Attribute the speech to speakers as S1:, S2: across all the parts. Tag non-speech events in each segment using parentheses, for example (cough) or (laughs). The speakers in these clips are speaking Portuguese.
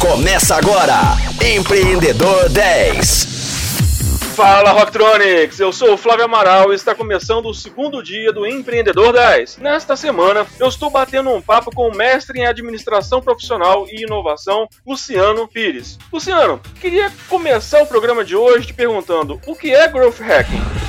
S1: Começa agora, Empreendedor 10.
S2: Fala Rocktronics, eu sou o Flávio Amaral e está começando o segundo dia do Empreendedor 10. Nesta semana, eu estou batendo um papo com o mestre em administração profissional e inovação, Luciano Pires. Luciano, queria começar o programa de hoje te perguntando o que é Growth Hacking?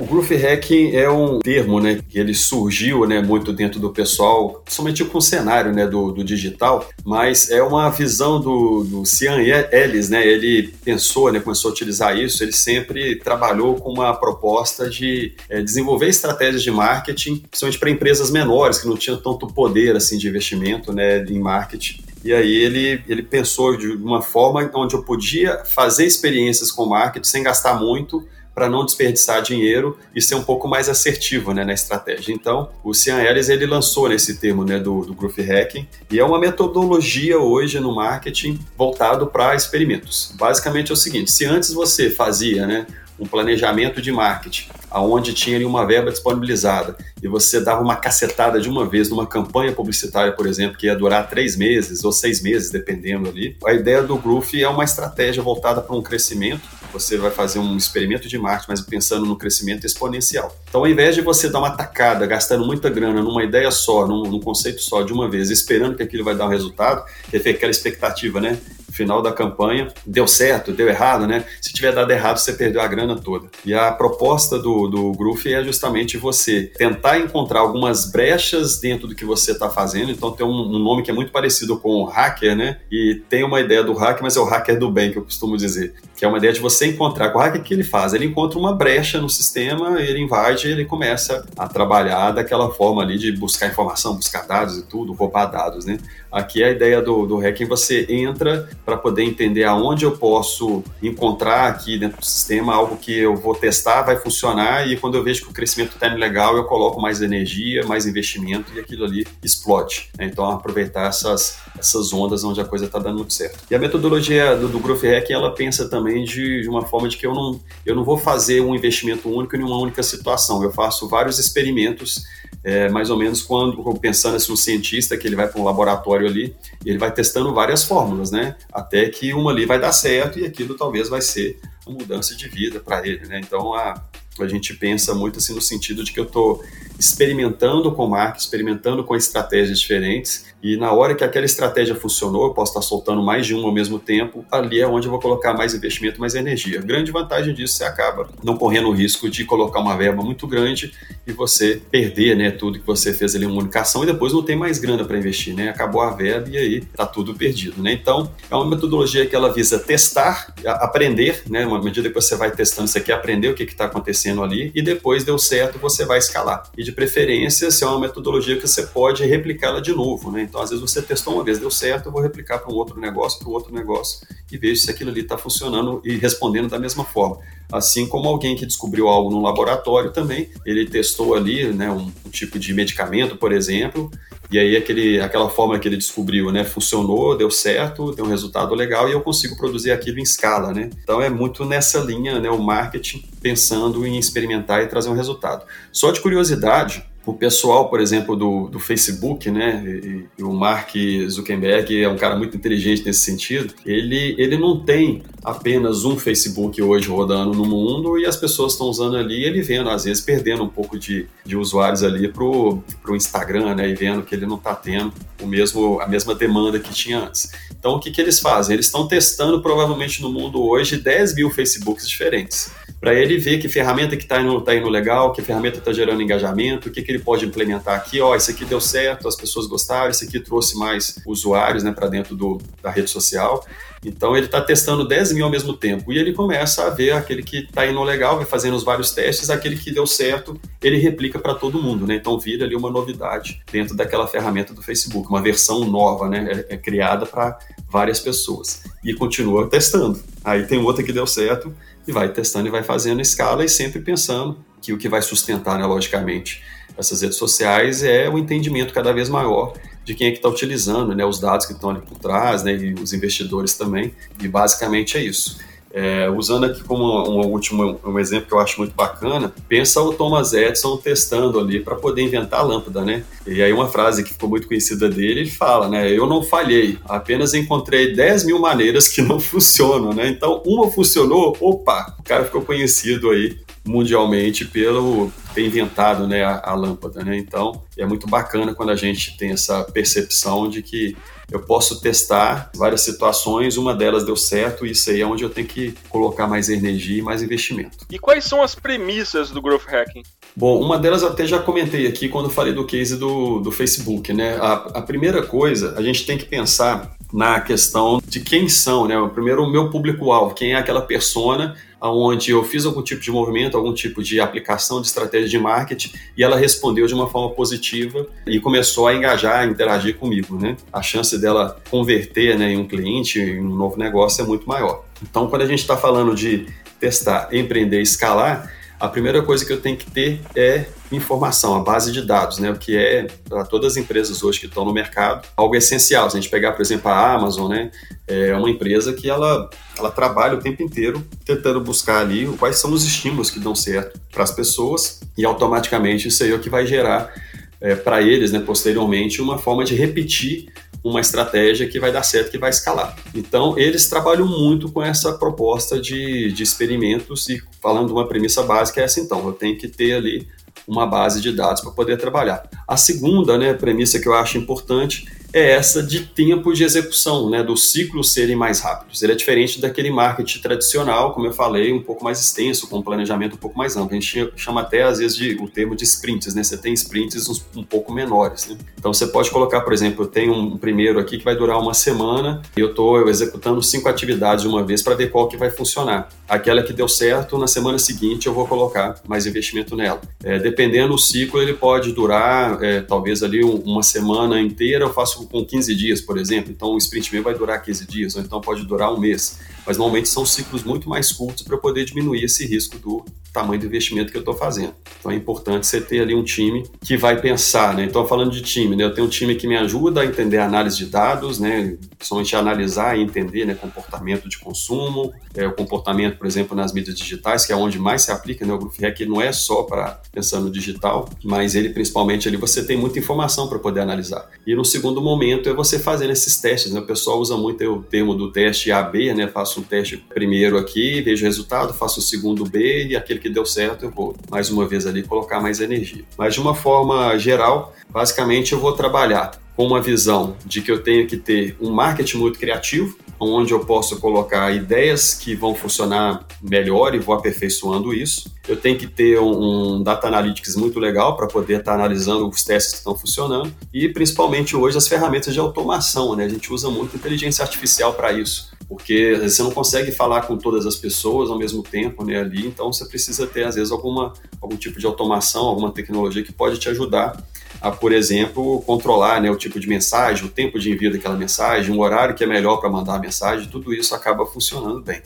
S3: O Growth Hacking é um termo, né, que ele surgiu, né, muito dentro do pessoal, somente com o cenário, né, do, do digital, mas é uma visão do, do Cian Ellis, né, ele pensou, né, começou a utilizar isso, ele sempre trabalhou com uma proposta de é, desenvolver estratégias de marketing, principalmente para empresas menores, que não tinham tanto poder, assim, de investimento, né, em marketing. E aí ele, ele pensou de uma forma onde eu podia fazer experiências com marketing sem gastar muito, para não desperdiçar dinheiro e ser um pouco mais assertivo né, na estratégia. Então, o Cian Ellis ele lançou nesse termo né, do, do Growth Hacking e é uma metodologia hoje no marketing voltado para experimentos. Basicamente é o seguinte: se antes você fazia né, um planejamento de marketing, aonde tinha ali uma verba disponibilizada e você dava uma cacetada de uma vez numa campanha publicitária, por exemplo, que ia durar três meses ou seis meses, dependendo ali. A ideia do Growth é uma estratégia voltada para um crescimento você vai fazer um experimento de marketing, mas pensando no crescimento exponencial. Então, ao invés de você dar uma tacada, gastando muita grana numa ideia só, num, num conceito só de uma vez, esperando que aquilo vai dar um resultado, que é aquela expectativa, né? Final da campanha, deu certo, deu errado, né? Se tiver dado errado, você perdeu a grana toda. E a proposta do, do Groove é justamente você tentar encontrar algumas brechas dentro do que você está fazendo. Então tem um, um, nome que é muito parecido com hacker, né? E tem uma ideia do hacker, mas é o hacker do bem, que eu costumo dizer. Que é uma ideia de você encontrar. O hacker que ele faz? Ele encontra uma brecha no sistema, ele invade ele começa a trabalhar daquela forma ali de buscar informação, buscar dados e tudo, roubar dados, né? Aqui a ideia do, do hacking, você entra para poder entender aonde eu posso encontrar aqui dentro do sistema algo que eu vou testar, vai funcionar e quando eu vejo que o crescimento está legal, eu coloco mais energia, mais investimento e aquilo ali explode. Né? Então, aproveitar essas, essas ondas onde a coisa está dando muito certo. E a metodologia do, do Growth Hacking, ela pensa também de, de uma forma de que eu não, eu não vou fazer um investimento único em uma única situação. Eu faço vários experimentos é, mais ou menos quando pensando assim, um cientista que ele vai para um laboratório ali ele vai testando várias fórmulas, né? Até que uma ali vai dar certo e aquilo talvez vai ser uma mudança de vida para ele, né? Então a, a gente pensa muito assim no sentido de que eu estou experimentando com marca, experimentando com estratégias diferentes e na hora que aquela estratégia funcionou, eu posso estar soltando mais de uma ao mesmo tempo, ali é onde eu vou colocar mais investimento, mais energia. A grande vantagem disso, você acaba não correndo o risco de colocar uma verba muito grande e você perder né, tudo que você fez ali em comunicação e depois não tem mais grana para investir, né? Acabou a verba e aí está tudo perdido, né? Então, é uma metodologia que ela visa testar, aprender, né? Uma medida que você vai testando, você quer aprender o que está acontecendo ali e depois deu certo, você vai escalar. E de preferência, se é uma metodologia que você pode replicá-la de novo, né? Então, às vezes você testou uma vez, deu certo, eu vou replicar para um outro negócio, para um outro negócio e vejo se aquilo ali está funcionando e respondendo da mesma forma. Assim como alguém que descobriu algo no laboratório também, ele testou ali, né, um, um tipo de medicamento, por exemplo, e aí aquele, aquela forma que ele descobriu, né, funcionou, deu certo, deu um resultado legal e eu consigo produzir aquilo em escala, né? Então é muito nessa linha, né, o marketing pensando em experimentar e trazer um resultado. Só de curiosidade, o pessoal, por exemplo, do, do Facebook, né, e, e, o Mark Zuckerberg é um cara muito inteligente nesse sentido, ele, ele não tem apenas um Facebook hoje rodando no mundo e as pessoas estão usando ali ele vendo, às vezes perdendo um pouco de, de usuários ali pro, pro Instagram, né, e vendo que ele não está tendo o mesmo, a mesma demanda que tinha antes. Então, o que, que eles fazem? Eles estão testando provavelmente no mundo hoje 10 mil Facebooks diferentes para ele ver que ferramenta que está indo, tá indo legal, que ferramenta está gerando engajamento, o que, que ele pode implementar aqui. Ó, isso aqui deu certo, as pessoas gostaram, isso aqui trouxe mais usuários né, para dentro do, da rede social. Então ele está testando 10 mil ao mesmo tempo e ele começa a ver aquele que está indo legal, vai fazendo os vários testes, aquele que deu certo, ele replica para todo mundo, né? Então vira ali uma novidade dentro daquela ferramenta do Facebook, uma versão nova, né? É, é criada para várias pessoas e continua testando. Aí tem outra que deu certo e vai testando e vai fazendo escala e sempre pensando que o que vai sustentar, né, logicamente, essas redes sociais é o entendimento cada vez maior de quem é que está utilizando, né, os dados que estão ali por trás, né, e os investidores também, e basicamente é isso. É, usando aqui como um, um último um exemplo que eu acho muito bacana, pensa o Thomas Edison testando ali para poder inventar a lâmpada, né? E aí uma frase que ficou muito conhecida dele, ele fala, né? Eu não falhei, apenas encontrei 10 mil maneiras que não (laughs) funcionam, né? Então, uma funcionou, opa, o cara ficou conhecido aí mundialmente pelo ter inventado né, a, a, lâmpada. Né? Então, é muito bacana quando a gente tem essa percepção de que eu posso testar várias situações, uma delas deu certo, e isso aí é onde eu tenho que colocar mais energia e mais investimento.
S2: E quais são as premissas do Growth Hacking?
S3: Bom, uma delas eu até já comentei aqui quando falei do case do, do Facebook. Né? A, a primeira coisa, a gente tem que pensar na questão de quem são, né? Primeiro, o meu público-alvo, quem é aquela persona onde eu fiz algum tipo de movimento, algum tipo de aplicação de estratégia de marketing e ela respondeu de uma forma positiva e começou a engajar, a interagir comigo, né? A chance dela converter né, em um cliente, em um novo negócio é muito maior. Então, quando a gente está falando de testar, empreender, escalar, a primeira coisa que eu tenho que ter é informação, a base de dados, né? O que é para todas as empresas hoje que estão no mercado algo essencial. Se a gente pegar, por exemplo, a Amazon, né? É uma empresa que ela, ela trabalha o tempo inteiro tentando buscar ali quais são os estímulos que dão certo para as pessoas e automaticamente isso aí é o que vai gerar é, para eles, né, posteriormente, uma forma de repetir uma estratégia que vai dar certo, que vai escalar. Então, eles trabalham muito com essa proposta de, de experimentos e falando de uma premissa básica é essa, então, eu tenho que ter ali uma base de dados para poder trabalhar. A segunda né, premissa que eu acho importante é essa de tempo de execução, né, dos ciclos serem mais rápidos. Ele é diferente daquele marketing tradicional, como eu falei, um pouco mais extenso, com um planejamento um pouco mais amplo. A gente chama até, às vezes, de, o termo de sprints, né? Você tem sprints um, um pouco menores, né? Então, você pode colocar, por exemplo, eu tenho um primeiro aqui que vai durar uma semana e eu estou executando cinco atividades de uma vez para ver qual que vai funcionar. Aquela que deu certo, na semana seguinte eu vou colocar mais investimento nela. É, dependendo do ciclo, ele pode durar, é, talvez ali uma semana inteira, eu faço com 15 dias, por exemplo, então o sprint meu vai durar 15 dias, ou então pode durar um mês. Mas normalmente são ciclos muito mais curtos para poder diminuir esse risco do tamanho do investimento que eu estou fazendo. Então é importante você ter ali um time que vai pensar, né? Então falando de time, né? Eu tenho um time que me ajuda a entender a análise de dados, né? Principalmente analisar e entender, né? Comportamento de consumo, é, o comportamento, por exemplo, nas mídias digitais, que é onde mais se aplica, né? O Hack não é só para pensar no digital, mas ele principalmente ali você tem muita informação para poder analisar. E no segundo momento é você fazendo esses testes, né? O pessoal usa muito o termo do teste AB, né? Faço um teste primeiro aqui, vejo o resultado, faço o segundo B e aquele que deu certo eu vou mais uma vez ali colocar mais energia. Mas de uma forma geral, basicamente eu vou trabalhar com uma visão de que eu tenho que ter um marketing muito criativo, onde eu posso colocar ideias que vão funcionar melhor e vou aperfeiçoando isso. Eu tenho que ter um, um data analytics muito legal para poder estar tá analisando os testes que estão funcionando e principalmente hoje as ferramentas de automação, né? A gente usa muito inteligência artificial para isso porque você não consegue falar com todas as pessoas ao mesmo tempo né, ali, então você precisa ter às vezes alguma, algum tipo de automação, alguma tecnologia que pode te ajudar a, por exemplo, controlar né, o tipo de mensagem, o tempo de envio daquela mensagem, um horário que é melhor para mandar a mensagem, tudo isso acaba funcionando bem.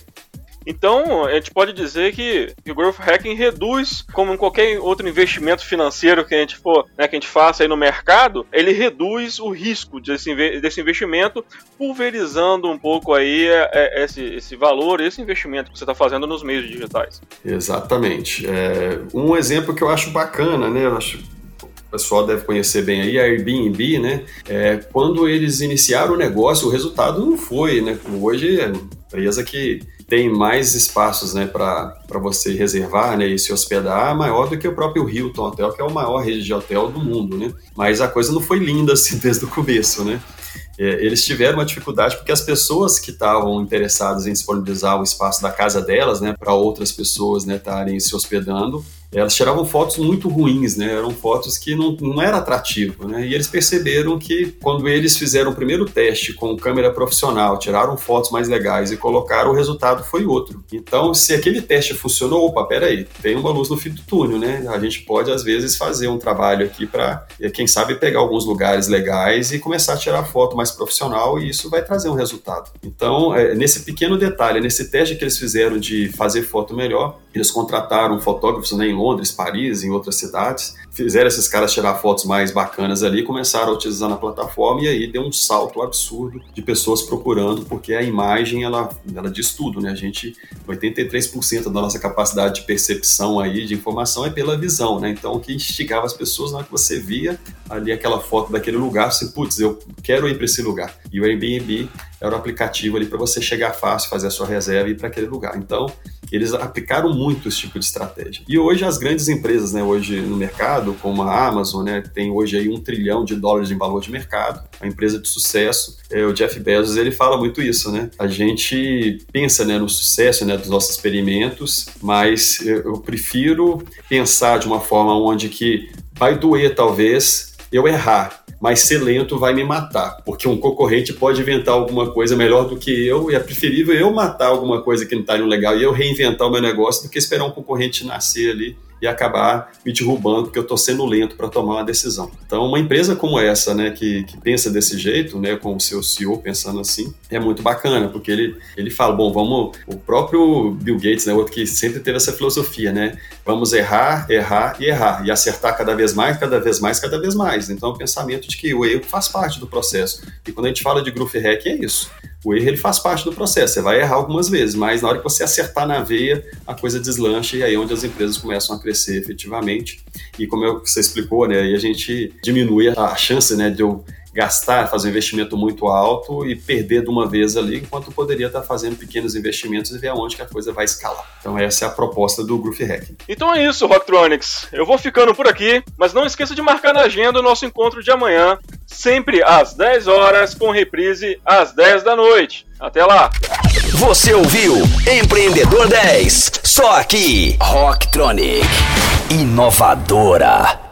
S2: Então, a gente pode dizer que o growth hacking reduz, como em qualquer outro investimento financeiro que a gente for, né, que a gente faça aí no mercado, ele reduz o risco desse, desse investimento, pulverizando um pouco aí é, é, esse, esse valor, esse investimento que você está fazendo nos meios digitais.
S3: Exatamente. É, um exemplo que eu acho bacana, né? Eu acho pessoal deve conhecer bem aí, a Airbnb, né? É, quando eles iniciaram o negócio, o resultado não foi, né? Hoje é empresa que tem mais espaços né, para você reservar né, e se hospedar maior do que o próprio Hilton Hotel, que é a maior rede de hotel do mundo, né? Mas a coisa não foi linda assim (laughs) desde o começo, né? É, eles tiveram uma dificuldade porque as pessoas que estavam interessadas em disponibilizar o espaço da casa delas, né, para outras pessoas, né, estarem se hospedando, elas tiravam fotos muito ruins, né? Eram fotos que não, não era atrativo, né? E eles perceberam que quando eles fizeram o primeiro teste com câmera profissional, tiraram fotos mais legais e colocaram, o resultado foi outro. Então, se aquele teste funcionou, opa, peraí, tem uma luz no fim do túnel, né? A gente pode, às vezes, fazer um trabalho aqui para, quem sabe, pegar alguns lugares legais e começar a tirar foto mais profissional e isso vai trazer um resultado. Então, é, nesse pequeno detalhe, nesse teste que eles fizeram de fazer foto melhor, Eles contrataram fotógrafos né, em Londres, Paris, em outras cidades, fizeram esses caras tirar fotos mais bacanas ali, começaram a utilizar na plataforma e aí deu um salto absurdo de pessoas procurando, porque a imagem ela, ela diz tudo, né? A gente, 83% da nossa capacidade de percepção aí de informação é pela visão, né? Então o que instigava as pessoas na hora que você via ali aquela foto daquele lugar, você, putz, eu quero ir para esse lugar. E o Airbnb era o aplicativo ali para você chegar fácil, fazer a sua reserva e ir para aquele lugar. Então, eles aplicaram muito esse tipo de estratégia. E hoje as grandes empresas, né, hoje no mercado, como a Amazon, né, tem hoje aí um trilhão de dólares em valor de mercado, a empresa de sucesso, é, o Jeff Bezos, ele fala muito isso, né? A gente pensa, né, no sucesso, né, dos nossos experimentos, mas eu prefiro pensar de uma forma onde que vai doer talvez eu errar, mas ser lento vai me matar, porque um concorrente pode inventar alguma coisa melhor do que eu e é preferível eu matar alguma coisa que não está indo legal e eu reinventar o meu negócio do que esperar um concorrente nascer ali e acabar me derrubando porque eu estou sendo lento para tomar uma decisão. Então, uma empresa como essa, né, que, que pensa desse jeito, né, com o seu CEO pensando assim, é muito bacana, porque ele, ele fala, bom, vamos, o próprio Bill Gates, né, outro que sempre teve essa filosofia, né, vamos errar, errar e errar, e acertar cada vez mais, cada vez mais, cada vez mais. Então, o pensamento de que o erro faz parte do processo. E quando a gente fala de growth hack, é isso. O erro ele faz parte do processo, você vai errar algumas vezes, mas na hora que você acertar na veia, a coisa deslancha e aí é onde as empresas começam a crescer efetivamente. E como você explicou, né, aí a gente diminui a chance né, de eu gastar, fazer um investimento muito alto e perder de uma vez ali, enquanto poderia estar fazendo pequenos investimentos e ver aonde que a coisa vai escalar. Então essa é a proposta do Groove Hacking.
S2: Então é isso, Rocktronics. Eu vou ficando por aqui, mas não esqueça de marcar na agenda o nosso encontro de amanhã, sempre às 10 horas, com reprise às 10 da noite. Até lá!
S1: Você ouviu Empreendedor 10, só aqui, Rocktronic, inovadora.